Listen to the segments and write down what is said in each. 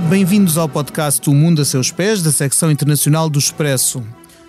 Bem-vindos ao podcast O Mundo a Seus Pés, da secção internacional do Expresso.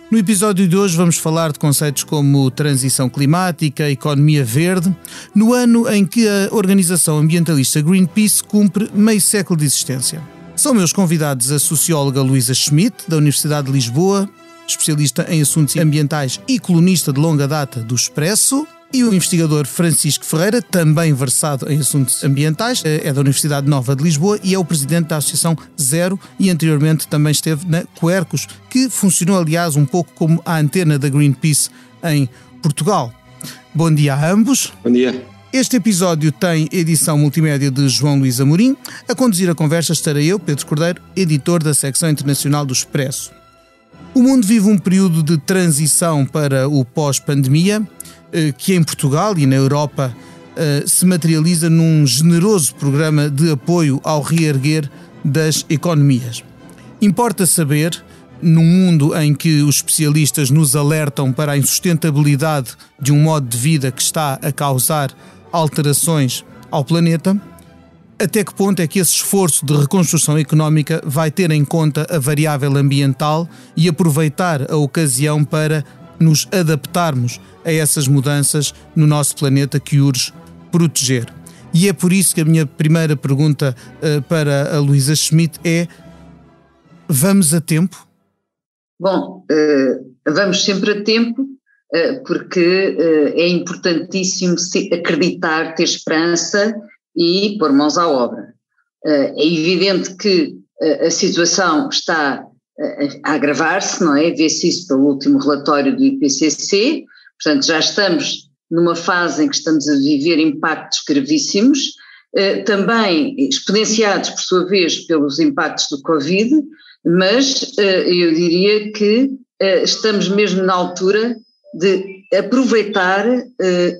No episódio de hoje vamos falar de conceitos como transição climática, economia verde, no ano em que a organização ambientalista Greenpeace cumpre meio século de existência. São meus convidados a socióloga Luísa Schmidt, da Universidade de Lisboa, especialista em assuntos ambientais e colunista de longa data do Expresso, e o investigador Francisco Ferreira, também versado em assuntos ambientais, é da Universidade Nova de Lisboa e é o presidente da Associação Zero e anteriormente também esteve na Quercus, que funcionou aliás um pouco como a antena da Greenpeace em Portugal. Bom dia a ambos. Bom dia. Este episódio tem edição multimédia de João Luís Amorim. A conduzir a conversa estarei eu, Pedro Cordeiro, editor da secção internacional do Expresso. O mundo vive um período de transição para o pós-pandemia eh, que em Portugal e na Europa eh, se materializa num generoso programa de apoio ao reerguer das economias. Importa saber, num mundo em que os especialistas nos alertam para a insustentabilidade de um modo de vida que está a causar alterações ao planeta, até que ponto é que esse esforço de reconstrução económica vai ter em conta a variável ambiental e aproveitar a ocasião para nos adaptarmos a essas mudanças no nosso planeta que urge proteger. E é por isso que a minha primeira pergunta uh, para a Luísa Schmidt é: vamos a tempo? Bom, uh, vamos sempre a tempo, uh, porque é importantíssimo acreditar, ter esperança e pôr mãos à obra. é evidente que a situação está a agravar-se, não é? Vê-se isso pelo último relatório do IPCC, portanto já estamos numa fase em que estamos a viver impactos gravíssimos, eh, também exponenciados por sua vez pelos impactos do Covid, mas eh, eu diria que eh, estamos mesmo na altura de aproveitar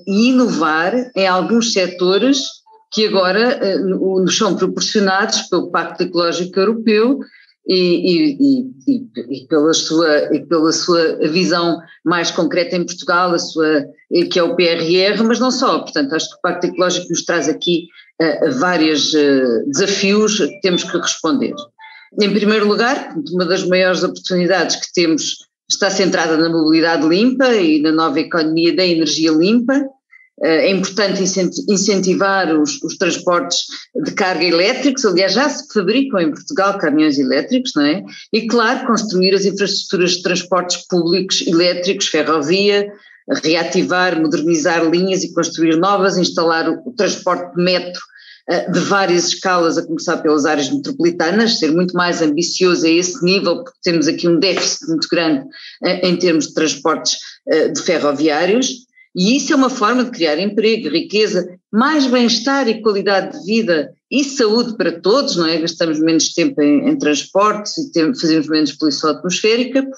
e inovar em alguns setores que agora nos são proporcionados pelo Pacto Ecológico Europeu e, e, e, e, pela sua, e pela sua visão mais concreta em Portugal, a sua, que é o PRR, mas não só. Portanto, acho que o Pacto Ecológico nos traz aqui uh, vários uh, desafios que temos que responder. Em primeiro lugar, uma das maiores oportunidades que temos está centrada na mobilidade limpa e na nova economia da energia limpa, eh, é importante incentivar os, os, transportes de carga elétricos, aliás, já se fabricam em Portugal caminhões elétricos, não é? E, claro, construir as infraestruturas de transportes públicos elétricos, ferrovia, reativar, modernizar linhas e construir novas, instalar o, o transporte de metro uh, de várias escalas, a começar pelas áreas metropolitanas, ser muito mais ambicioso a esse nível, porque temos aqui um déficit muito grande uh, em termos de transportes de ferroviários e isso é uma forma de criar emprego, riqueza, mais bem-estar e qualidade de vida e saúde para todos, não é? Gastamos menos tempo em, em transportes e tem, fazemos menos poluição atmosférica.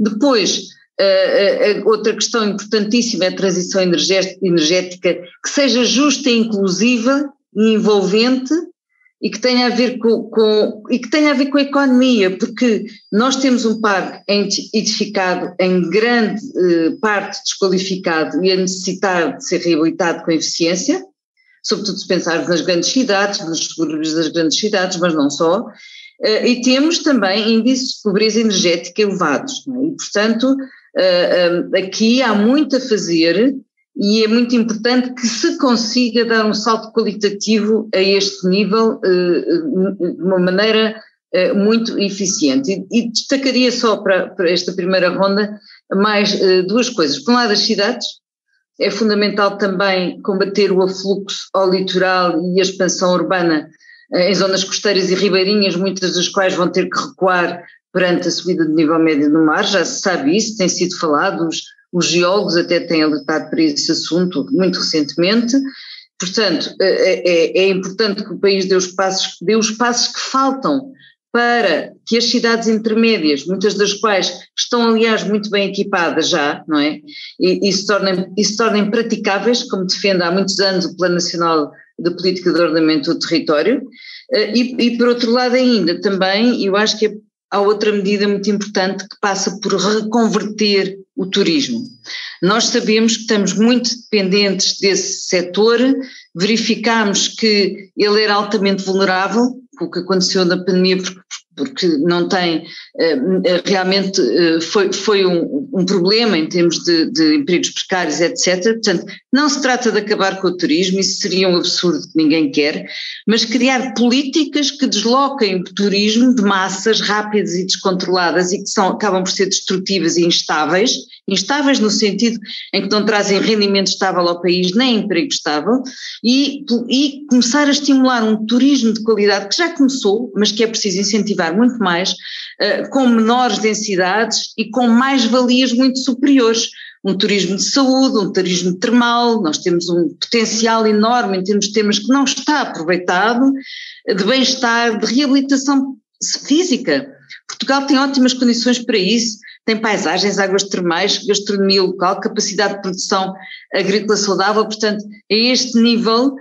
Depois, uh, uh, outra questão importantíssima é a transição energética que seja justa inclusiva e envolvente e que tenha a ver com, com, e que tenha a ver com a economia, porque nós temos um parque edificado em grande eh, parte desqualificado e a necessitar de ser reabilitado com eficiência, sobretudo se pensarmos nas grandes cidades, nos subúrbios das grandes cidades, mas não só, eh, e temos também índices de pobreza energética elevados, é? e portanto eh, aqui há muito a fazer e é muito importante que se consiga dar um salto qualitativo a este nível uh, de uma maneira uh, muito eficiente. E, destacaria só para, para, esta primeira ronda mais uh, duas coisas. Por um lado, as cidades. É fundamental também combater o afluxo ao litoral e a expansão urbana em zonas costeiras e ribeirinhas, muitas das quais vão ter que recuar perante a subida do nível médio do mar, já se sabe isso, tem sido falado, os, os geólogos até têm alertado para esse assunto muito recentemente. Portanto, é, é, é importante que o país dê os, passos, dê os passos que faltam para que as cidades intermédias, muitas das quais estão, aliás, muito bem equipadas já, não é? E, e, se, tornem, e se tornem praticáveis, como defende há muitos anos o Plano Nacional de Política de Ordenamento do Território. Eh, e, e, por outro lado, ainda também, eu acho que é há outra medida muito importante que passa por reconverter o turismo. Nós sabemos que estamos muito dependentes desse setor, verificamos que ele era altamente vulnerável o que aconteceu na pandemia, porque, porque não tem, eh, realmente eh, foi, foi um, um problema em termos de, de, empregos precários, etc. Portanto, não se trata de acabar com o turismo, isso seria um absurdo que ninguém quer, mas criar políticas que desloquem o turismo de massas rápidas e descontroladas e que são, acabam por ser destrutivas e instáveis, instáveis no sentido em que não trazem rendimento estável ao país nem emprego estável, e, e começar a estimular um turismo de qualidade que já começou, mas que é preciso incentivar muito mais, uh, com menores densidades e com mais valias muito superiores. Um turismo de saúde, um turismo termal, nós temos um potencial enorme em termos de temas que não está aproveitado, de bem-estar, de reabilitação física. Portugal tem ótimas condições para isso, tem paisagens, águas termais, gastronomia local, capacidade de produção agrícola saudável, portanto, a este nível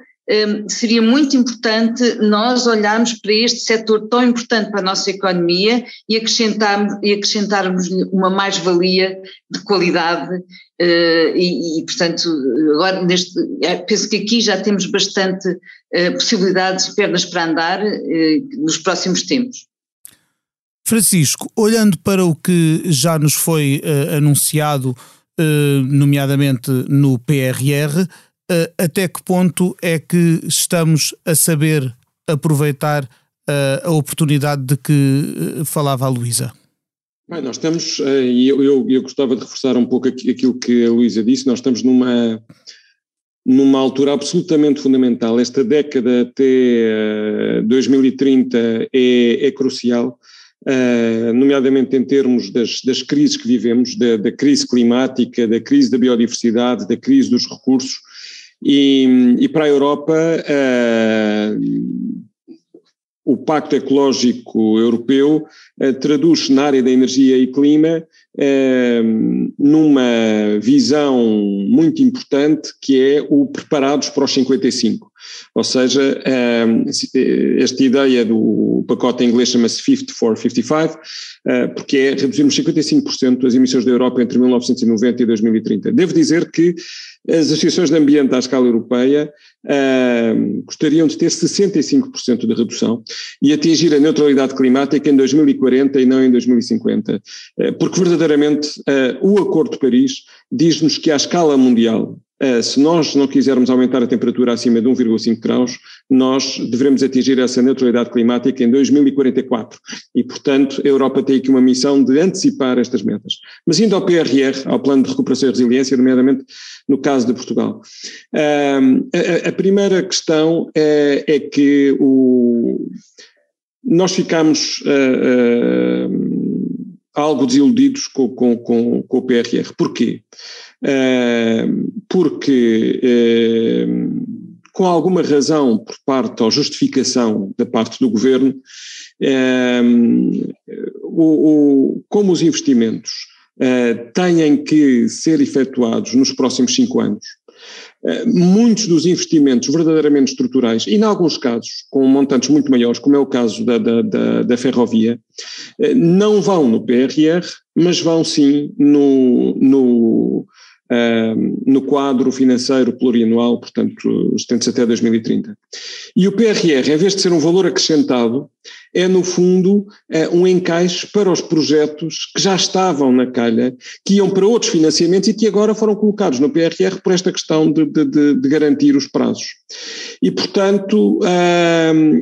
seria muito importante nós olharmos para este setor tão importante para a nossa economia e acrescentarmos, e acrescentarmos uma mais-valia de qualidade uh, e, e, portanto, agora neste, é, penso que aqui já temos bastante uh, possibilidades e pernas para andar uh, nos próximos tempos. Francisco, olhando para o que já nos foi anunciado, nomeadamente no PRR, eh, até que ponto é que estamos a saber aproveitar a oportunidade de que falava a Luísa? Bem, nós estamos, e eu, eu, eu, gostava de reforçar um pouco aquilo que a Luísa disse, nós estamos numa, numa altura absolutamente fundamental. Esta década até 2030 é, é crucial nomeadamente em termos das, das crises que vivemos, da, da, crise climática, da crise da biodiversidade, da crise dos recursos, e, e para a Europa uh, o Pacto Ecológico Europeu uh, traduz-se na área da energia e clima numa visão muito importante que é o preparados para os 55. Ou seja, esta ideia do pacote em inglês chama-se 50 for 55, eh, porque é reduzirmos 55% das emissões da Europa entre 1990 e 2030. Devo dizer que as associações de ambiente à escala europeia uh, gostariam de ter 65% de redução e atingir a neutralidade climática em 2040 e não em 2050, uh, porque verdadeiramente o Acordo de Paris diz-nos que à escala mundial se nós não quisermos aumentar a temperatura acima de 1,5 graus, nós devemos atingir essa neutralidade climática em 2044. E, portanto, a Europa tem aqui uma missão de antecipar estas metas. Mas indo ao PRR, ao Plano de Recuperação e Resiliência, nomeadamente no caso de Portugal. Uh, a, primeira questão é, é que o, nós ficamos uh, algo desiludidos com, com, com, com o PRR. Porquê? Porque, com alguma razão por parte ou justificação da parte do governo, o, como os investimentos uh, têm que ser efetuados nos próximos cinco anos, uh, muitos dos investimentos verdadeiramente estruturais, e em alguns casos com montantes muito maiores, como é o caso da, da, da, da ferrovia, uh, não vão no PRR, mas vão sim no, no no quadro financeiro plurianual, portanto, estende-se até 2030. E o PRR, em vez de ser um valor acrescentado, é, no fundo, é, um encaixe para os projetos que já estavam na calha, que iam para outros financiamentos e que agora foram colocados no PRR por esta questão de, de, de garantir os prazos. E, portanto,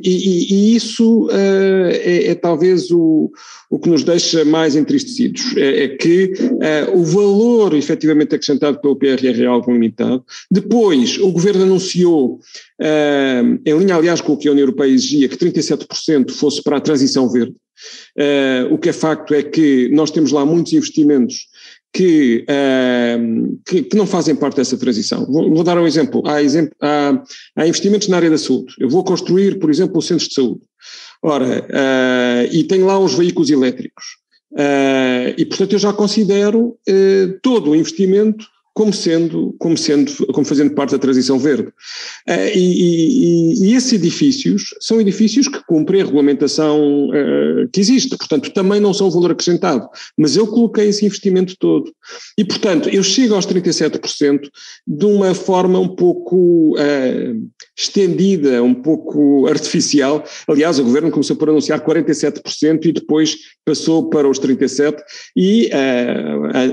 e, e, isso uh, é, é, talvez o, o que nos deixa mais entristecidos, é, é que uh, o valor efetivamente acrescentado pelo PRR é algo limitado. Depois, o Governo anunciou Em linha, aliás, com o que a União Europeia exigia, que 37% fosse para a transição verde. O que é facto é que nós temos lá muitos investimentos que, que, que, não fazem parte dessa transição. Vou, vou dar um exemplo. Há, exemplo há, há, investimentos na área da saúde. Eu vou construir, por exemplo, centros de saúde. Ora, e tenho lá os veículos elétricos. E, portanto, eu já considero todo o investimento como sendo, como sendo, como fazendo parte da transição verde. Uh, e, e, e, esses edifícios são edifícios que cumprem a regulamentação uh, que existe, portanto também não são valor acrescentado, mas eu coloquei esse investimento todo. E portanto eu chego aos 37% de uma forma um pouco uh, estendida, um pouco artificial. Aliás, o governo começou por anunciar 47% e depois passou para os 37% e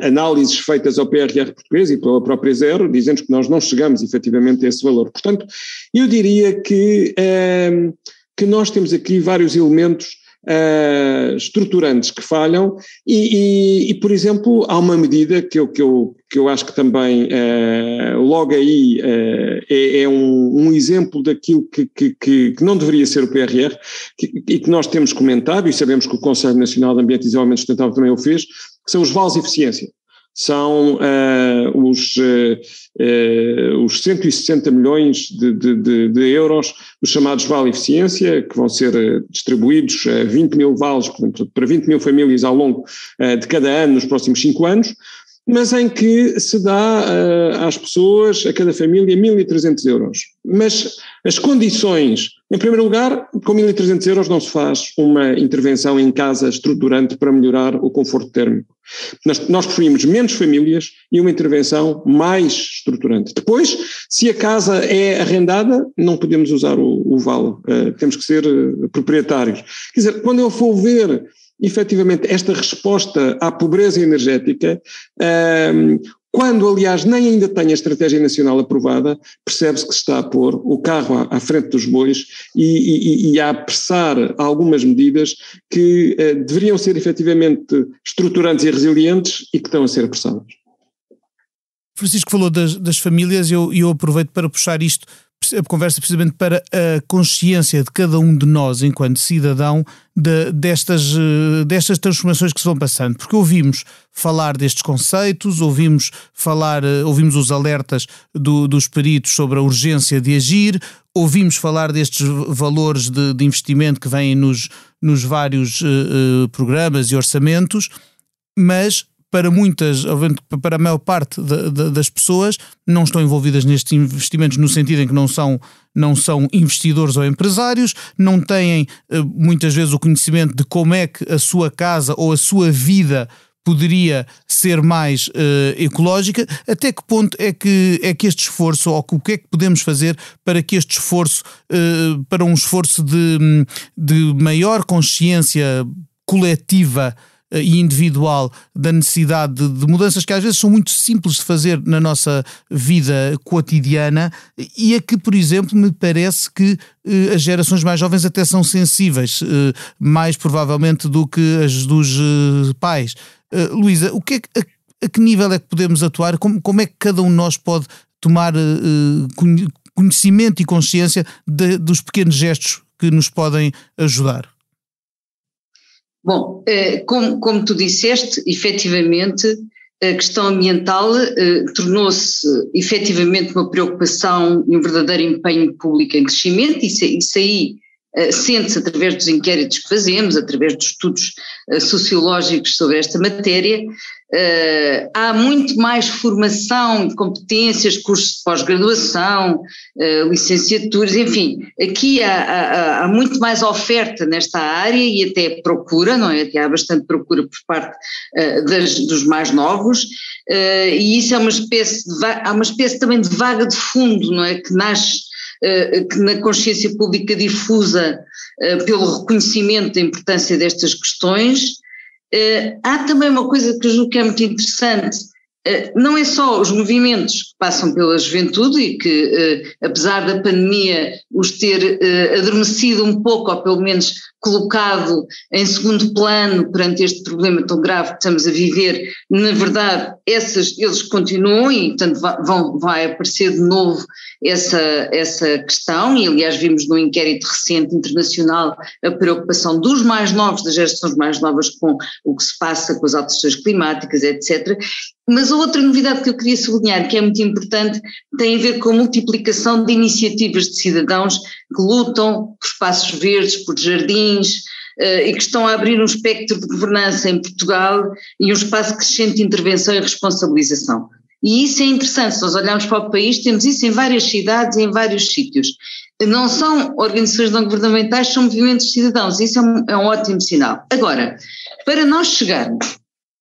análises feitas ao PRR português e pela própria Zero, dizendo que nós não chegamos efetivamente a esse valor. Portanto, eu diria que, uh, que nós temos aqui vários elementos uh, estruturantes que falham e, e, e, por exemplo, há uma medida que eu, que eu, que eu acho que também uh, logo aí uh, é, é um, um, exemplo daquilo que, que, que, não deveria ser o PRR que, e que nós temos comentado e sabemos que o Conselho Nacional de Ambiente e Desenvolvimento Sustentável também o fez, que são os vales de eficiência são uh, os, uh, os 160 milhões de, de, de, euros dos chamados Vale Eficiência, que vão ser distribuídos a 20 mil vales, portanto, para 20 mil famílias ao longo uh, de cada ano nos próximos cinco anos, mas em que se dá uh, às pessoas, a cada família, 1.300 euros. Mas as condições, em primeiro lugar, com 1.300 euros não se faz uma intervenção em casa estruturante para melhorar o conforto térmico. Nós, nós preferimos menos famílias e uma intervenção mais estruturante. Depois, se a casa é arrendada, não podemos usar o, o vale, uh, temos que ser uh, proprietários. Quer dizer, quando eu for ver efetivamente esta resposta à pobreza energética, um, quando aliás nem ainda tem a estratégia nacional aprovada, percebe-se que se está a pôr o carro à, frente dos bois e, e, e, a apressar algumas medidas que uh, deveriam ser efetivamente estruturantes e resilientes e que estão a ser apressadas. Francisco falou das, das famílias eu, eu aproveito para puxar isto a conversa precisamente para a consciência de cada um de nós, enquanto cidadão, de, destas, eh, destas transformações que se vão passando. Porque ouvimos falar destes conceitos, ouvimos falar, eh, ouvimos os alertas do, dos peritos sobre a urgência de agir, ouvimos falar destes valores de, de investimento que vêm nos, nos vários uh, programas e orçamentos, mas para muitas, para a maior parte de, de, das pessoas, não estão envolvidas nestes investimentos no sentido em que não são, não são investidores ou empresários, não têm eh, muitas vezes o conhecimento de como é que a sua casa ou a sua vida poderia ser mais uh, ecológica, até que ponto é que, é que este esforço, ou o que é que podemos fazer para que este esforço, uh, para um esforço de, de maior consciência coletiva e individual da necessidade de, de, mudanças que às vezes são muito simples de fazer na nossa vida cotidiana e a que, por exemplo, me parece que eh, as gerações mais jovens até são sensíveis, eh, mais provavelmente do que as dos eh, pais. Eh, Luísa, o que é a, a, que nível é que podemos atuar? Como, como é que cada um de nós pode tomar eh, conhecimento e consciência de, dos pequenos gestos que nos podem ajudar? Bom, eh, como, como tu disseste, efetivamente, a questão ambiental eh, tornou-se efetivamente uma preocupação e um verdadeiro empenho público em crescimento, isso, isso aí sente-se através dos inquéritos que fazemos, através dos estudos sociológicos sobre esta matéria, Uh, há muito mais formação competências, cursos de pós-graduação, licenciaturas, enfim, aqui há, há, há, muito mais oferta nesta área e até procura, não é? Até há bastante procura por parte das, dos mais novos, e isso é uma espécie de, há uma espécie também de vaga de fundo, não é? Que nasce que na consciência pública difusa pelo reconhecimento da importância destas questões. Uh, há também uma coisa que eu julgo que é muito interessante, não é só os movimentos que passam pela juventude e que, uh, apesar da pandemia, os ter adormecido um pouco, ou pelo menos colocado em segundo plano perante este problema tão grave que estamos a viver, na verdade, essas, eles continuam e, portanto, vão, vai aparecer de novo essa, essa questão, e aliás vimos no inquérito recente internacional a preocupação dos mais novos, das gerações mais novas com o que se passa com as alterações climáticas, etc. Mas a outra novidade que eu queria sublinhar, que é muito importante, tem a ver com a multiplicação de iniciativas de cidadãos que lutam por espaços verdes, por jardins, uh, e que estão a abrir um espectro de governança em Portugal e um espaço crescente de intervenção e responsabilização. E isso é interessante, se nós olharmos para o país, temos isso em várias cidades e em vários sítios. Não são organizações não governamentais, são movimentos de cidadãos, isso é um, é um ótimo sinal. Agora, para nós chegarmos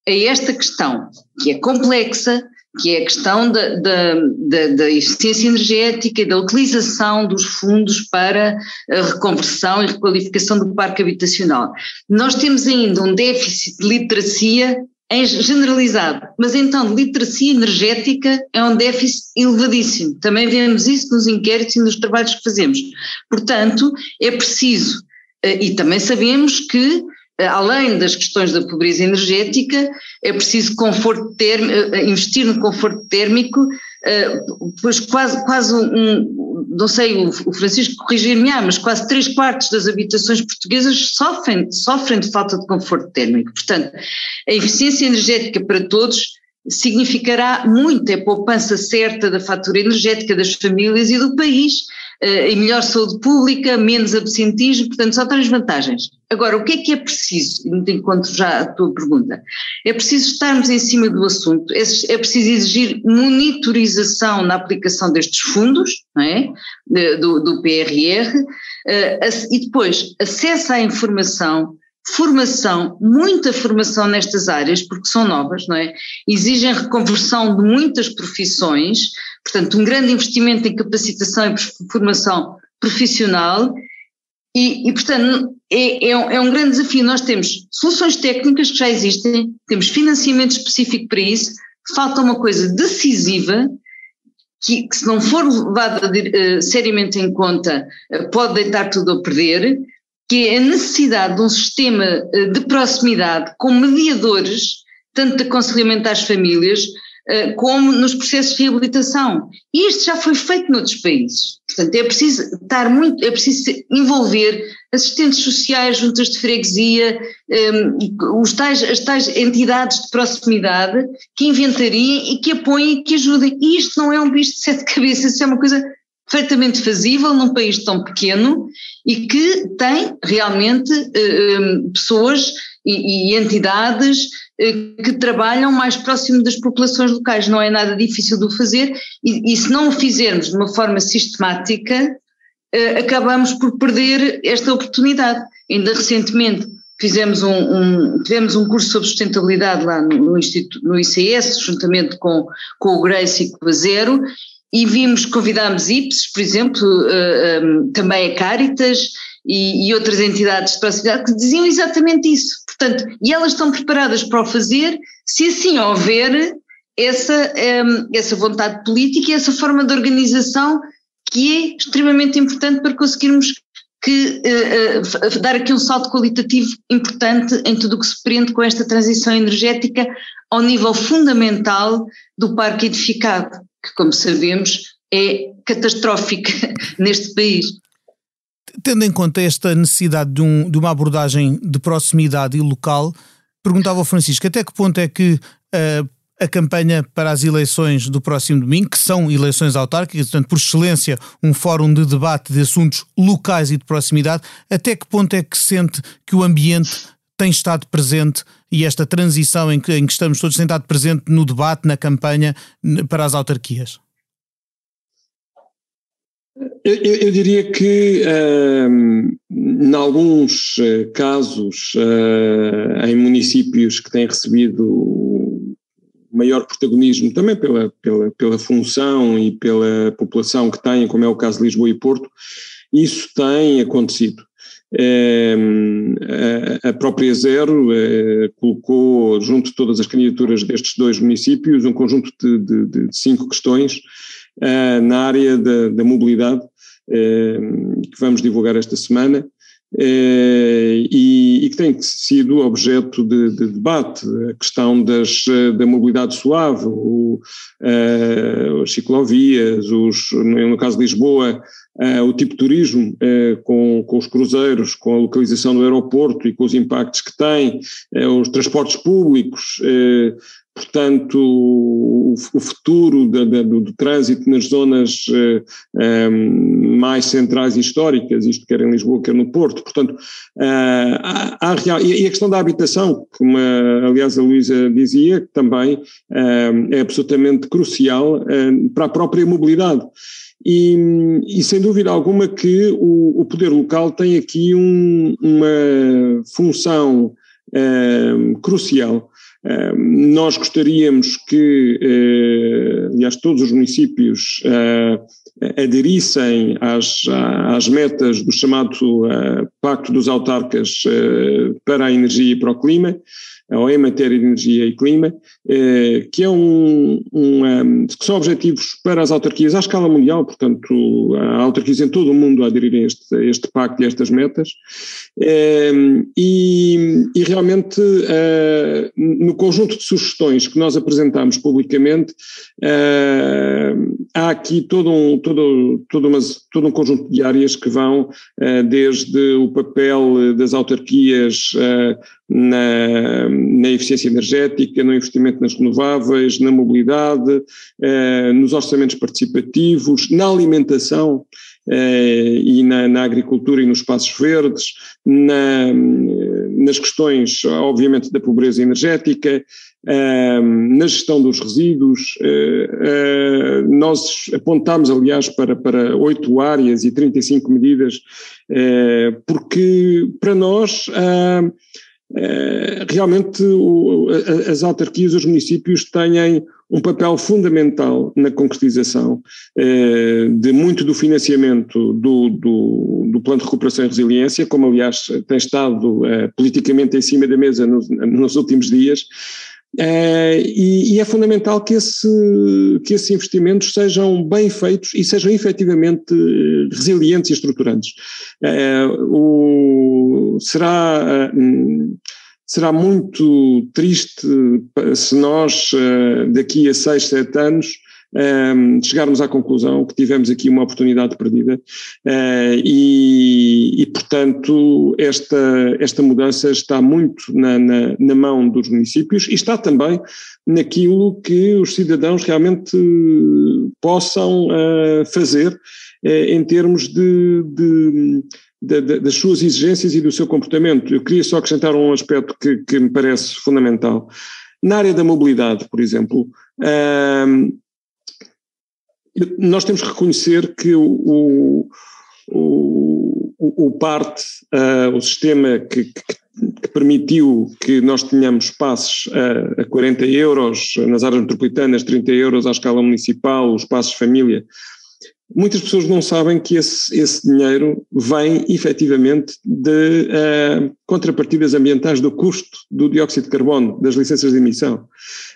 a esta questão, que é complexa, que é a questão da, eficiência energética e da utilização dos fundos para a reconversão e requalificação do parque habitacional. Nós temos ainda um déficit de literacia generalizado, mas então literacia energética é um déficit elevadíssimo. Também vemos isso nos inquéritos e nos trabalhos que fazemos. Portanto, é preciso, eh, e também sabemos que além das questões da pobreza energética, é preciso conforto eh, investir no conforto térmico, eh, pois quase, quase um, não sei, o Francisco corrigir-me, mas quase três quartos das habitações portuguesas sofrem, sofrem de falta de conforto térmico. Portanto, a eficiência energética para todos significará muito, é poupança certa da fatura energética das famílias e do país, eh, em melhor saúde pública, menos absentismo, portanto só traz vantagens. Agora, o que é que é preciso, encontro já a tua pergunta, é preciso estarmos em cima do assunto, é, é preciso exigir monitorização na aplicação destes fundos, não é? do, do PRR, eh, e depois acesso à informação, formação, muita formação nestas áreas, porque são novas, não é? Exigem reconversão de muitas profissões, portanto, um grande investimento em capacitação e formação profissional, e, e portanto, é, é, um, é um grande desafio. Nós temos soluções técnicas que já existem, temos financiamento específico para isso, falta uma coisa decisiva, que, que se não for levada uh, seriamente em conta, uh, pode deitar tudo a perder, que é a necessidade de um sistema eh, de proximidade com mediadores, tanto de aconselhamento às famílias, eh, como nos processos de reabilitação. E isto já foi feito noutros países. Portanto, é preciso estar muito, é preciso envolver assistentes sociais, juntas de freguesia, um, ehm, os tais, as tais entidades de proximidade que inventariem e que apoiem e que ajudem. E isto não é um bicho de sete cabeças, isso é uma coisa perfeitamente fazível num país tão pequeno e que tem realmente uh, pessoas e, e entidades uh, que trabalham mais próximo das populações locais. Não é nada difícil de o fazer e, e se não o fizermos de uma forma sistemática, uh, acabamos por perder esta oportunidade. Ainda recentemente fizemos um, um, tivemos um curso sobre sustentabilidade lá no, no, Instituto, no ICS, juntamente com, com o Grace e com a Zero, e vimos, convidámos IPS, por exemplo, uh, eh, um, também a Caritas e, e, outras entidades de proximidade que diziam exatamente isso. Portanto, e elas estão preparadas para o fazer se assim houver essa, um, ehm, essa vontade política e essa forma de organização que é extremamente importante para conseguirmos que, uh, uh, dar aqui um salto qualitativo importante em tudo o que se prende com esta transição energética ao nível fundamental do parque edificado que, como sabemos, é catastrófica neste país. Tendo em conta esta necessidade de, um, de uma abordagem de proximidade e local, perguntava ao Francisco até que ponto é que uh, a campanha para as eleições do próximo domingo, que são eleições autárquicas, portanto, por excelência, um fórum de debate de assuntos locais e de proximidade, até que ponto é que sente que o ambiente tem estado presente e esta transição em que, em que estamos todos estado presente no debate, na campanha para as autarquias? Eu, eu, diria que, uh, em alguns uh, casos, uh, em municípios que têm recebido maior protagonismo, também pela, pela, pela função e pela população que têm, como é o caso de Lisboa e Porto, isso tem acontecido. Ehm, a própria Zero eh, colocou, junto de todas as candidaturas destes dois municípios, um conjunto de, de, de cinco questões eh, na área da, da mobilidade, ehm, que vamos divulgar esta semana. Eh, e, e, que tem sido objeto de, de, debate, a questão das, da mobilidade suave, o, as ciclovias, os, no caso de Lisboa, o tipo de turismo com, com os cruzeiros, com a localização do aeroporto e com os impactos que tem, os transportes públicos, portanto, o, futuro do, do, trânsito nas zonas eh, um, mais centrais e históricas, isto quer em Lisboa, quer no Porto, portanto, uh, há, há real, e a questão da habitação, como a, aliás a Luísa dizia, também uh, é absolutamente crucial para a própria mobilidade. E, e, sem dúvida alguma que o, o poder local tem aqui um, uma função crucial. Nós gostaríamos que, uh, aliás, todos os municípios aderissem às, às metas do chamado Pacto dos Autarcas para a Energia e para o Clima ou em matéria de energia e clima, eh, que é um, um, que são objetivos para as autarquias à escala mundial, portanto, há autarquias em todo o mundo a aderirem a este, este pacto e a estas metas, e, e, realmente no conjunto de sugestões que nós apresentamos publicamente, há aqui todo um, todo, todo, uma, todo um conjunto de áreas que vão desde o papel das autarquias na, na eficiência energética, no investimento nas renováveis, na mobilidade, eh, nos orçamentos participativos, na alimentação eh, e na, na, agricultura e nos espaços verdes, na, nas questões, obviamente, da pobreza energética, eh, na gestão dos resíduos. Eh, eh, nós apontámos, aliás, para, para oito áreas e 35 medidas, eh, porque para nós eh, realmente o, as autarquias, os municípios têm um papel fundamental na concretização eh, de muito do financiamento do, do, do, Plano de Recuperação e Resiliência, como aliás tem estado eh, politicamente em cima da mesa nos, nos últimos dias, Uh, e, e, é fundamental que, esse, que esses investimentos sejam bem feitos e sejam efetivamente resilientes e estruturantes. Uh, o, será, uh, será muito triste se nós, daqui a seis, sete anos, um, chegarmos à conclusão que tivemos aqui uma oportunidade perdida uh, e, e, portanto, esta, esta mudança está muito na, na, na, mão dos municípios e está também naquilo que os cidadãos realmente possam uh, fazer uh, em termos de, de das suas exigências e do seu comportamento. Eu queria só acrescentar um aspecto que, que me parece fundamental. Na área da mobilidade, por exemplo, nós temos que reconhecer que o, o, o, o parte, uh, o sistema que, que, que, permitiu que nós tenhamos passos a, a 40 euros nas áreas metropolitanas, 30 euros à escala municipal, os passos família, muitas pessoas não sabem que esse, esse dinheiro vem efetivamente de uh, contrapartidas ambientais do custo do dióxido de carbono, das licenças de emissão.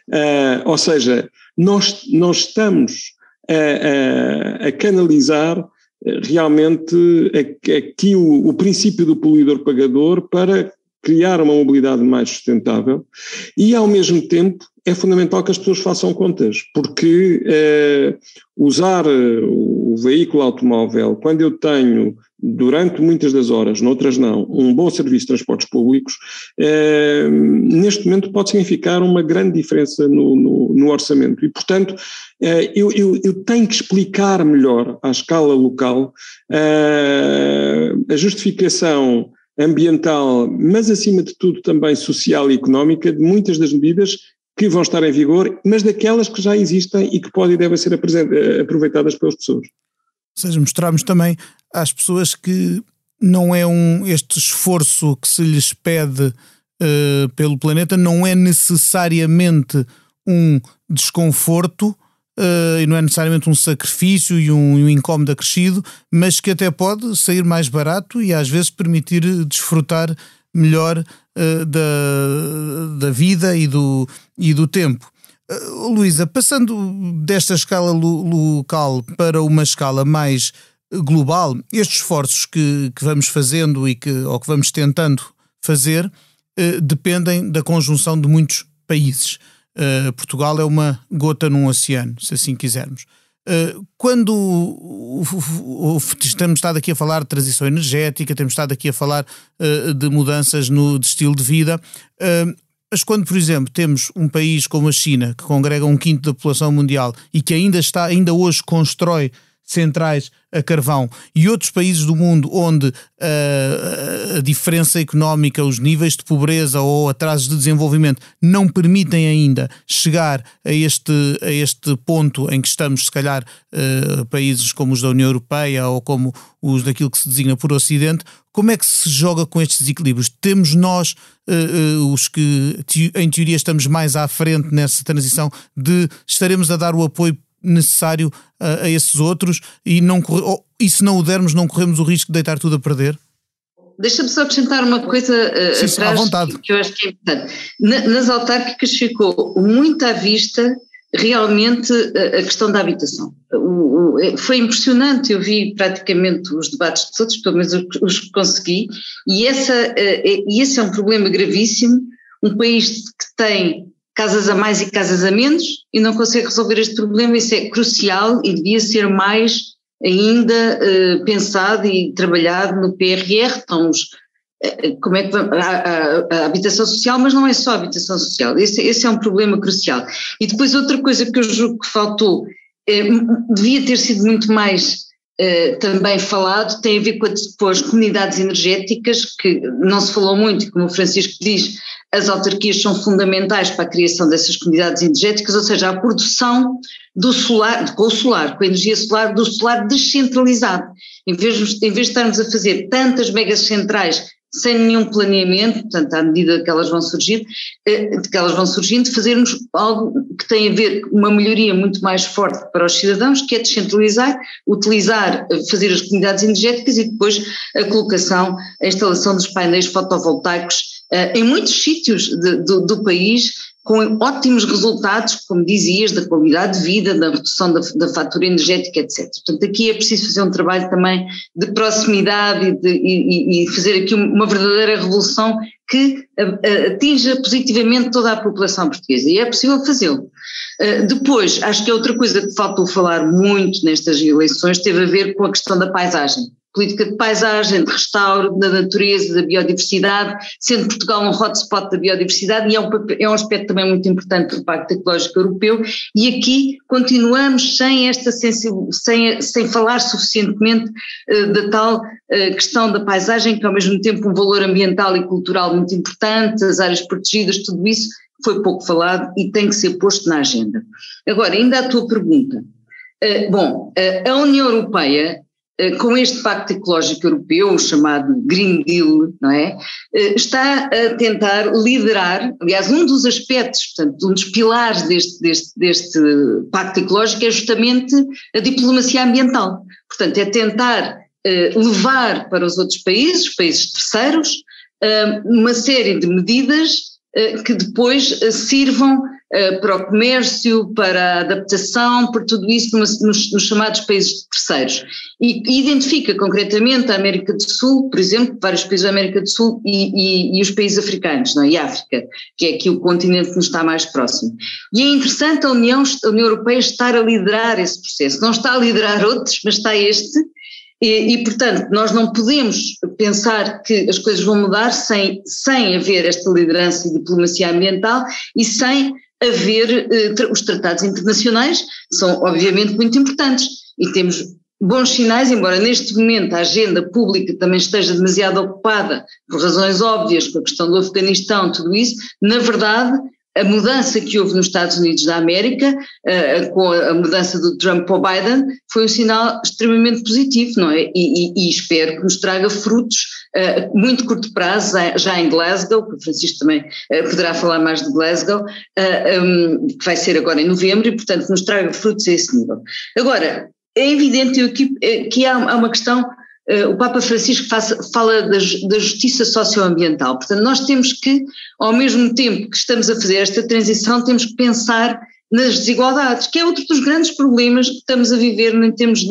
Uh, ou seja, nós, nós estamos a, a, a canalizar eh, realmente aqui o, o princípio do poluidor-pagador para criar uma mobilidade mais sustentável e, ao mesmo tempo, é fundamental que as pessoas façam contas, porque eh, usar eh, o veículo automóvel, quando eu tenho durante muitas das horas, noutras não, um bom serviço de transportes públicos, eh, neste momento pode significar uma grande diferença no, no, no orçamento. E, portanto, eu, eu, eu, tenho que explicar melhor à escala local a justificação ambiental, mas acima de tudo também social e económica, de muitas das medidas que vão estar em vigor, mas daquelas que já existem e que podem e devem ser eh, aproveitadas pelas pessoas. Ou seja, mostrarmos também às pessoas que não é um este esforço que se lhes pede uh, pelo planeta não é necessariamente um desconforto uh, e não é necessariamente um sacrifício e um, um incómodo acrescido, mas que até pode sair mais barato e às vezes permitir desfrutar melhor uh, da, da vida e do, e do tempo. Uh, Luísa, passando desta escala lo local para uma escala mais global, estes esforços que, que vamos fazendo e que, ou que vamos tentando fazer uh, dependem da conjunção de muitos países. Uh, Portugal é uma gota num oceano, se assim quisermos. Uh, quando estamos estado aqui a falar de transição energética, temos estado aqui a falar uh, de mudanças no de estilo de vida, Mas quando, por exemplo, temos um país como a China, que congrega um quinto da população mundial e que ainda está, ainda hoje constrói centrais a carvão e outros países do mundo onde uh, a diferença económica, os níveis de pobreza ou atrasos de desenvolvimento não permitem ainda chegar a este, a este ponto em que estamos, se calhar, uh, países como os da União Europeia ou como os daquilo que se designa por Ocidente, como é que se joga com estes desequilíbrios? Temos nós, uh, os que em teoria estamos mais à frente nessa transição, de estaremos a dar o apoio necessário a, a esses outros e, não, ou, e se não o dermos, não corremos o risco de deitar tudo a perder? Deixa-me só acrescentar uma coisa uh, Sim, atrás que, que eu acho que é importante. Na, nas autárquicas ficou muito à vista realmente a questão da habitação. O, o, é, foi impressionante, eu vi praticamente os debates de todos, pelo menos os que consegui, e, essa, eh, e esse é um problema gravíssimo. Um país que tem casas a mais e casas a menos e não consegue resolver este problema. Isso é crucial e devia ser mais ainda uh, pensado e trabalhado no PRR. Estão os, uh, como é que a, a, a, habitação social, mas não é só a habitação social. Esse, esse, é um problema crucial. E depois outra coisa que eu julgo que faltou, é, devia ter sido muito mais também falado tem a ver com, a, com, as comunidades energéticas, que não se falou muito, como o Francisco diz, as autarquias são fundamentais para a criação dessas comunidades energéticas, ou seja, a produção do solar, com o solar, com a energia solar, do solar descentralizado. Em vez, de, em vez de estarmos a fazer tantas megas centrais sem nenhum planeamento, portanto, à medida que elas vão surgir, eh, que elas vão surgindo, fazermos algo que tem a ver com uma melhoria muito mais forte para os cidadãos, que é descentralizar, utilizar, eh, fazer as comunidades energéticas e depois a colocação, a instalação dos painéis fotovoltaicos em muitos sítios de, do, do, país, com ótimos resultados, como dizias, da qualidade de vida, da redução da, da, fatura energética, etc. Portanto, aqui é preciso fazer um trabalho também de proximidade e, de, e, e fazer aqui uma verdadeira revolução que atinja positivamente toda a população portuguesa, e é possível fazê-lo. Depois, acho que a outra coisa que faltou falar muito nestas eleições teve a ver com a questão da paisagem política de paisagem, de restauro da natureza, da biodiversidade, sendo Portugal um hotspot da biodiversidade e é um, é um aspecto também muito importante do Pacto Ecológico Europeu e aqui continuamos sem esta sem, sem falar suficientemente uh, da tal uh, questão da paisagem que é ao mesmo tempo um valor ambiental e cultural muito importante, as áreas protegidas, tudo isso foi pouco falado e tem que ser posto na agenda. Agora, ainda a tua pergunta. Uh, bom, a União Europeia com este Pacto Ecológico Europeu, chamado Green Deal, não é? Eh, está a tentar liderar, aliás, um dos aspectos, portanto, um dos pilares deste, deste, deste Pacto Ecológico é justamente a diplomacia ambiental. Portanto, é tentar uh, levar para os outros países, países terceiros, uma série de medidas que depois sirvam eh, para o comércio, para a adaptação, por tudo isso nos, nos, chamados países terceiros. E, e, identifica concretamente a América do Sul, por exemplo, vários países da América do Sul e, e, e os países africanos, não é? e África, que é aqui o continente que nos está mais próximo. E é interessante a União, a União Europeia estar a liderar esse processo, não está a liderar outros, mas está este, e, e, portanto, nós não podemos pensar que as coisas vão mudar sem, sem haver esta liderança e diplomacia ambiental e sem haver uh, os tratados internacionais são obviamente muito importantes. E temos bons sinais, embora neste momento a agenda pública também esteja demasiado ocupada por razões óbvias, com a questão do Afeganistão, tudo isso, na verdade a mudança que houve nos Estados Unidos da América, uh, com a mudança do Trump para o Biden, foi um sinal extremamente positivo, não é? E, e, e espero que nos traga frutos uh, muito curto prazo, já em Glasgow, que o Francisco também uh, poderá falar mais de Glasgow, um, que vai ser agora em novembro, e portanto nos traga frutos a esse nível. Agora, é evidente que, que há, uma questão o Papa Francisco fala da, da, justiça socioambiental. Portanto, nós temos que, ao mesmo tempo que estamos a fazer esta transição, temos que pensar nas desigualdades, que é outro dos grandes problemas que estamos a viver em termos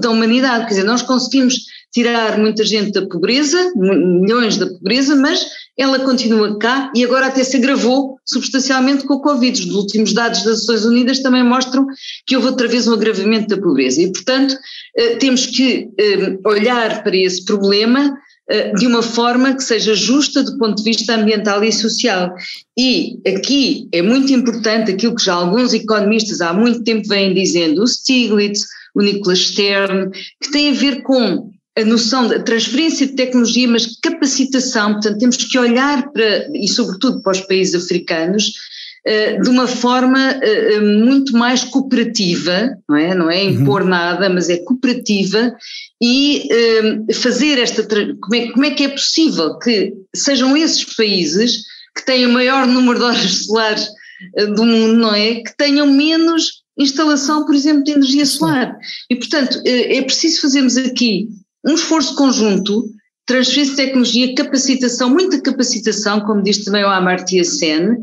da humanidade. Quer dizer, nós conseguimos tirar muita gente da pobreza, milhões da pobreza, mas ela continua cá e agora até se agravou substancialmente com o Covid. Os últimos dados das Nações Unidas também mostram que houve outra vez um agravamento da pobreza e, portanto, eh, temos que eh, olhar para esse problema de uma forma que seja justa do ponto de vista ambiental e social. E aqui é muito importante aquilo que já alguns economistas há muito tempo vêm dizendo, o Stiglitz, o Nicholas Stern, que tem a ver com a noção da transferência de tecnologia, mas capacitação, portanto temos que olhar para, e sobretudo para os países africanos, eh, de uma forma eh, eh, muito mais cooperativa, não é? Não é impor uhum. nada, mas é cooperativa e fazer esta. Como é, como é que é possível que sejam esses países que têm o maior número de horas solares do mundo, não é? Que tenham menos instalação, por exemplo, de energia solar. E, portanto, é preciso fazermos aqui um esforço conjunto, transferência de tecnologia, capacitação, muita capacitação, como diz também o Amartya Sen,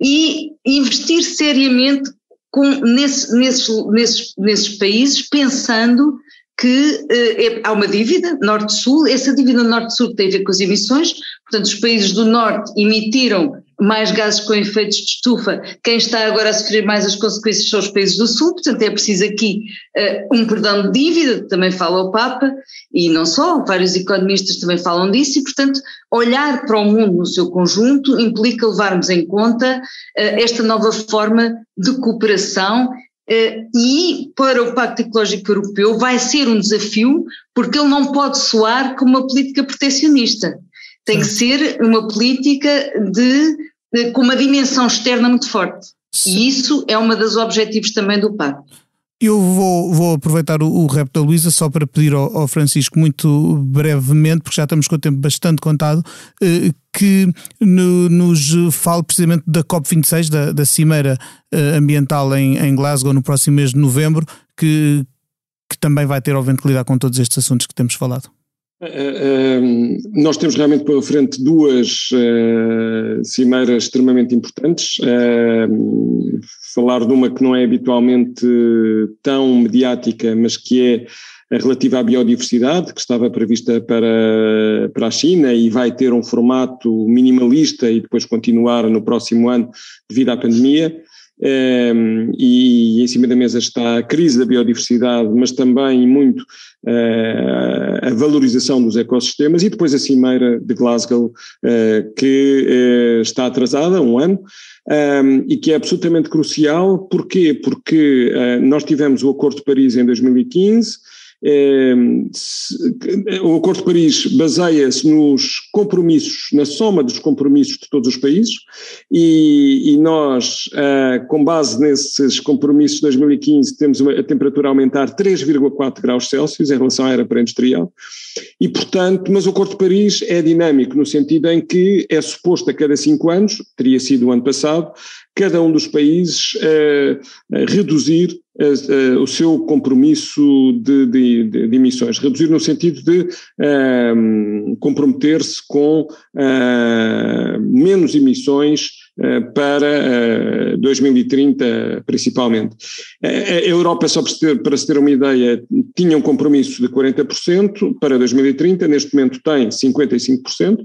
e investir seriamente com, nesse, nesses, nesses, nesses países, pensando que eh, é, há uma dívida norte-sul, essa dívida norte-sul tem a ver com as emissões, portanto os países do norte emitiram mais gases com efeitos de estufa, quem está agora a sofrer mais as consequências são os países do Sul, portanto é preciso aqui uh, um perdão de dívida, também fala o Papa, e não só, vários economistas também falam disso, e portanto olhar para o mundo no seu conjunto implica levarmos em conta uh, esta nova forma de cooperação e para o Pacto Ecológico Europeu vai ser um desafio, porque ele não pode soar como uma política proteccionista. Tem que ser uma política de com uma dimensão externa muito forte. E isso é um dos objetivos também do pacto. Eu vou, vou aproveitar o, o rap da Luísa só para pedir ao, ao, Francisco, muito brevemente, porque já estamos com o tempo bastante contado, eh, que no, nos fale precisamente da COP26, da, da Cimeira eh, Ambiental em, em, Glasgow, no próximo mês de novembro, que, que também vai ter, obviamente, que lidar com todos estes assuntos que temos falado. Uh, uh, nós temos realmente pela frente duas uh, cimeiras extremamente importantes. falar de uma que não é habitualmente tão mediática, mas que é relativa à biodiversidade, que estava prevista para, para a China e vai ter um formato minimalista e depois continuar no próximo ano devido à pandemia. Um, e em cima da mesa está a crise da biodiversidade, mas também muito uh, a valorização dos ecossistemas, e depois a Cimeira de Glasgow, uh, que uh, está atrasada um ano. Um, e que é absolutamente crucial, porquê? Porque nós tivemos o Acordo de Paris em 2015, Ehm, o Acordo de Paris baseia-se nos compromissos, na soma dos compromissos de todos os países, e, e nós, uh, com base nesses compromissos de 2015, temos uma, a temperatura a aumentar 3,4 graus Celsius em relação à era pré-industrial, e portanto, mas o Acordo de Paris é dinâmico no sentido em que é suposto a cada cinco anos, teria sido o ano passado, cada um dos países uh, reduzir uh, uh, o seu compromisso de, de, de, emissões, reduzir no sentido de comprometer-se com menos emissões para 2030 principalmente. A Europa, só para se, ter, para se ter uma ideia, tinha um compromisso de 40% para 2030, neste momento tem 55%,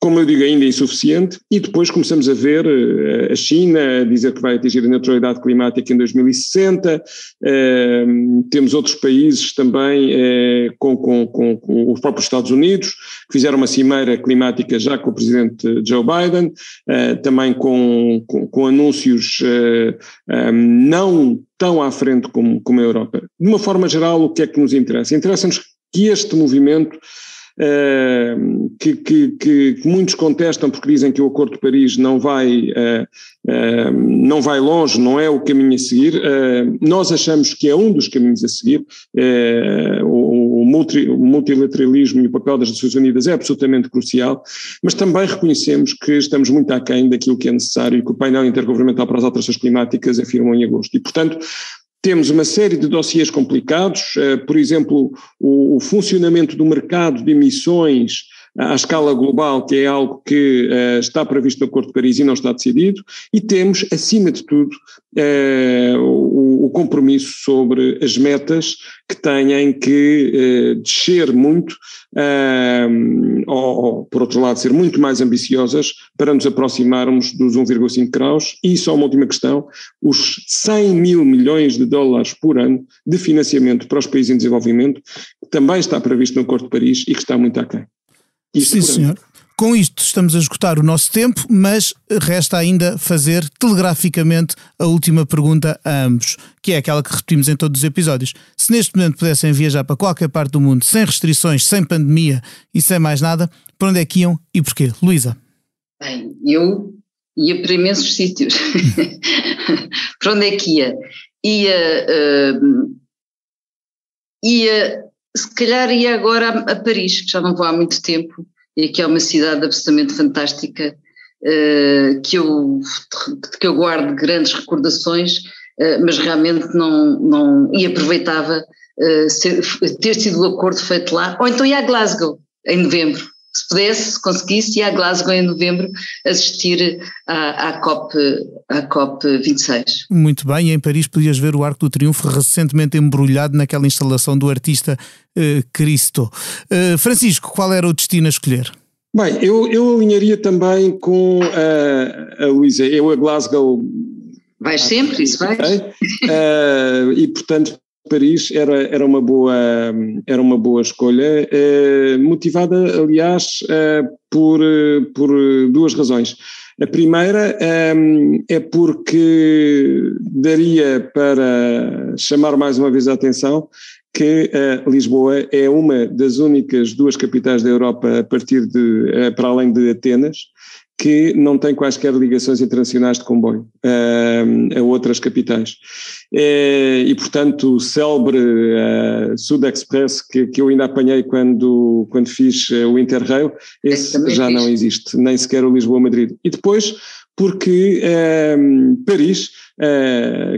como eu digo, ainda insuficiente, e depois começamos a ver uh, a China dizer que vai atingir a neutralidade climática em 2060, uh, temos outros países também, uh, com, com, com, com, os próprios Estados Unidos, que fizeram uma cimeira climática já com o presidente Joe Biden, também com, anúncios não tão à frente como, como a Europa. De uma forma geral, o que é que nos interessa? Interessa-nos que este movimento Que, que, que, muitos contestam porque dizem que o Acordo de Paris não vai, uh, uh, não vai longe, não é o caminho a seguir. nós achamos que é um dos caminhos a seguir. o, o, multi, o, multilateralismo e o papel das Nações Unidas é absolutamente crucial, mas também reconhecemos que estamos muito aquém daquilo que é necessário e que o painel intergovernamental para as alterações climáticas afirmou em agosto. E, portanto, temos uma série de dossiês complicados, eh, por exemplo, o, funcionamento do mercado de emissões à escala global, que é algo que uh, está previsto no Acordo de Paris e não está decidido, e temos, acima de tudo, uh, o, o, compromisso sobre as metas que têm que uh, descer muito, ou, ou, por outro lado, ser muito mais ambiciosas para nos aproximarmos dos 1,5 graus. E só uma última questão: os 100 mil milhões de dólares por ano de financiamento para os países em desenvolvimento, que também está previsto no Acordo de Paris e que está muito aquém. Sim, senhor. Com isto estamos a esgotar o nosso tempo, mas resta ainda fazer telegraficamente a última pergunta a ambos, que é aquela que repetimos em todos os episódios. Se neste momento pudessem viajar para qualquer parte do mundo, sem restrições, sem pandemia e sem mais nada, para onde é que iam e porquê? Luísa? Bem, eu ia para imensos sítios. para onde é que ia? Ia, uh, ia, se calhar ia agora a, Paris, que já não vou há muito tempo e que é uma cidade absolutamente fantástica, uh, que, eu, que eu guardo grandes recordações, uh, mas realmente não, não e aproveitava ser, ter sido o acordo feito lá, ou então ia a Glasgow, em novembro. Se pudesse, se conseguisse, ia a Glasgow em novembro assistir à, à, COP, à COP 26. Muito bem, em Paris podias ver o Arco do Triunfo recentemente embrulhado naquela instalação do artista uh, Cristo. Uh, Francisco, qual era o destino a escolher? Bem, eu, eu alinharia também com a, a Luísa. Eu a Glasgow. Vais sempre, isso vai. Uh, e portanto, Paris era, era, uma, boa, era uma boa escolha, uh, motivada, aliás, uh, por, por duas razões. A primeira um, é porque daria para chamar mais uma vez a atenção que uh, Lisboa é uma das únicas duas capitais da Europa a partir de, uh, para além de Atenas, que não tem quaisquer ligações internacionais de comboio uh, a outras capitais. É, e, portanto, o célebre uh, Sud Express, que, que eu ainda apanhei quando, quando fiz uh, o Interrail, esse já não existe, nem sequer o Lisboa-Madrid. E depois, porque Paris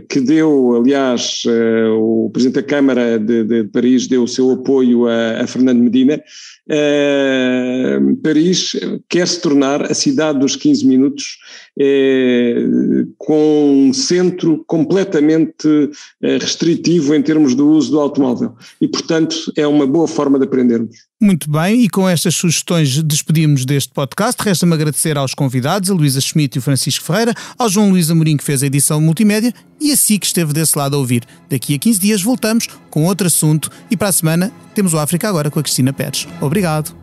que deu, aliás, uh, o Presidente da Câmara de, de, Paris deu o seu apoio a, a Fernando Medina, uh, Paris quer se tornar a cidade dos 15 minutos com um centro completamente restritivo em termos do uso do automóvel e, portanto, é uma boa forma de aprendermos. Muito bem, e com estas sugestões despedimos deste podcast. Resta-me agradecer aos convidados, a Luísa Schmidt e o Francisco Ferreira, ao João Luís Amorim que fez a edição multimédia e a si que esteve desse lado a ouvir. Daqui a 15 dias voltamos com outro assunto e para a semana temos o África Agora com a Cristina Pérez. Obrigado.